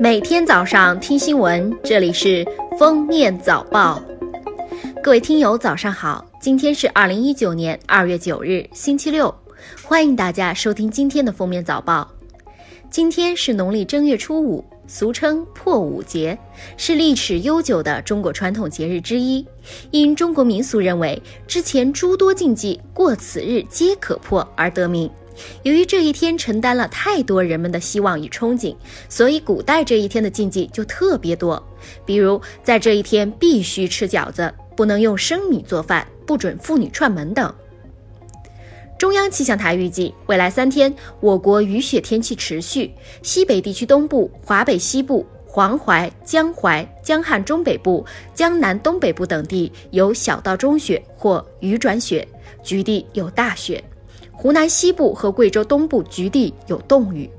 每天早上听新闻，这里是封面早报。各位听友，早上好！今天是二零一九年二月九日，星期六，欢迎大家收听今天的封面早报。今天是农历正月初五，俗称破五节，是历史悠久的中国传统节日之一。因中国民俗认为，之前诸多禁忌过此日皆可破而得名。由于这一天承担了太多人们的希望与憧憬，所以古代这一天的禁忌就特别多。比如，在这一天必须吃饺子，不能用生米做饭，不准妇女串门等。中央气象台预计，未来三天我国雨雪天气持续，西北地区东部、华北西部、黄淮、江淮、江汉中北部、江南东北部等地有小到中雪或雨转雪，局地有大雪。湖南西部和贵州东部局地有冻雨。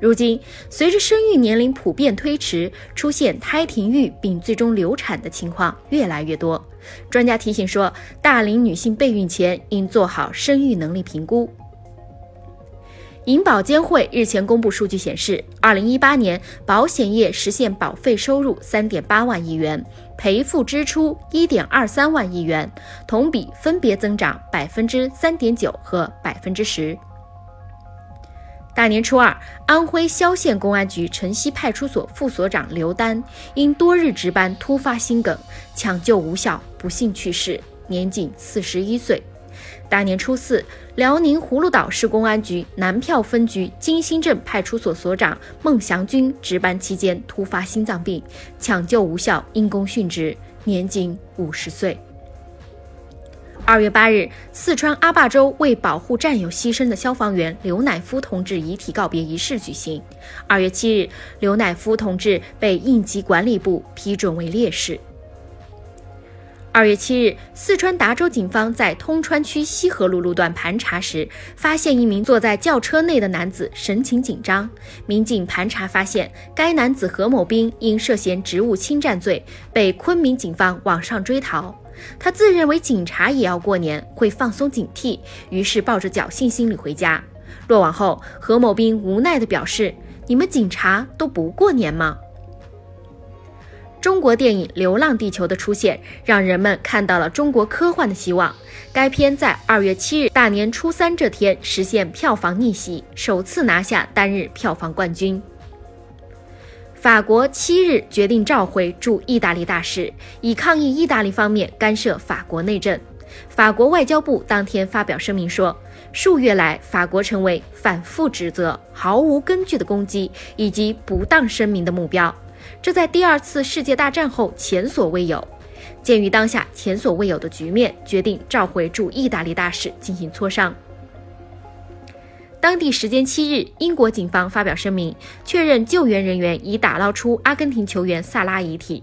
如今，随着生育年龄普遍推迟，出现胎停育并最终流产的情况越来越多。专家提醒说，大龄女性备孕前应做好生育能力评估。银保监会日前公布数据显示，二零一八年保险业实现保费收入三点八万亿元，赔付支出一点二三万亿元，同比分别增长百分之三点九和百分之十。大年初二，安徽萧县公安局城西派出所副所长刘丹因多日值班突发心梗，抢救无效，不幸去世，年仅四十一岁。大年初四，辽宁葫芦岛市公安局南票分局金星镇派出所所长孟祥军值班期间突发心脏病，抢救无效，因公殉职，年仅五十岁。二月八日，四川阿坝州为保护战友牺牲的消防员刘乃夫同志遗体告别仪式举行。二月七日，刘乃夫同志被应急管理部批准为烈士。二月七日，四川达州警方在通川区西河路路段盘查时，发现一名坐在轿车内的男子神情紧张。民警盘查发现，该男子何某兵因涉嫌职务侵占罪，被昆明警方网上追逃。他自认为警察也要过年，会放松警惕，于是抱着侥幸心理回家。落网后，何某兵无奈地表示：“你们警察都不过年吗？”中国电影《流浪地球》的出现，让人们看到了中国科幻的希望。该片在二月七日大年初三这天实现票房逆袭，首次拿下单日票房冠军。法国七日决定召回驻意大利大使，以抗议意大利方面干涉法国内政。法国外交部当天发表声明说，数月来法国成为反复指责、毫无根据的攻击以及不当声明的目标。这在第二次世界大战后前所未有。鉴于当下前所未有的局面，决定召回驻意大利大使进行磋商。当地时间七日，英国警方发表声明，确认救援人员已打捞出阿根廷球员萨拉遗体。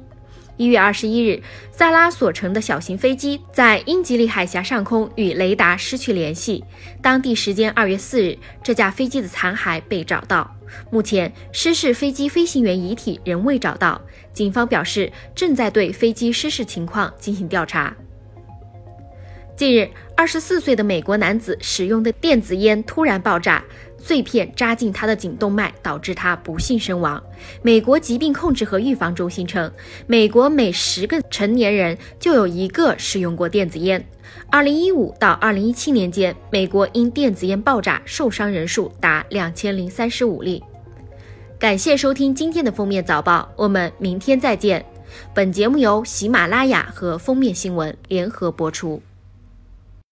一月二十一日，萨拉所乘的小型飞机在英吉利海峡上空与雷达失去联系。当地时间二月四日，这架飞机的残骸被找到。目前，失事飞机飞行员遗体仍未找到。警方表示，正在对飞机失事情况进行调查。近日，二十四岁的美国男子使用的电子烟突然爆炸。碎片扎进他的颈动脉，导致他不幸身亡。美国疾病控制和预防中心称，美国每十个成年人就有一个使用过电子烟。二零一五到二零一七年间，美国因电子烟爆炸受伤人数达两千零三十五例。感谢收听今天的封面早报，我们明天再见。本节目由喜马拉雅和封面新闻联合播出。